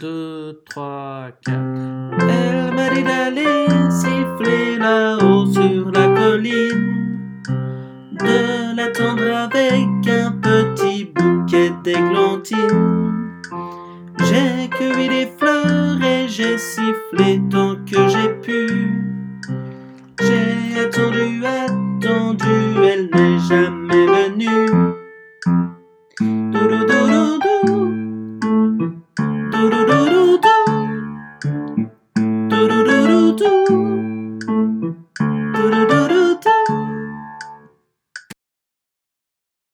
deux, trois, quatre. Elle m'a dit d'aller siffler là-haut sur la colline, de l'attendre avec un petit bouquet d'églantines. J'ai cueilli des fleurs et j'ai sifflé tant que j'ai pu. J'ai attendu, attendu, elle n'est jamais venue. do do.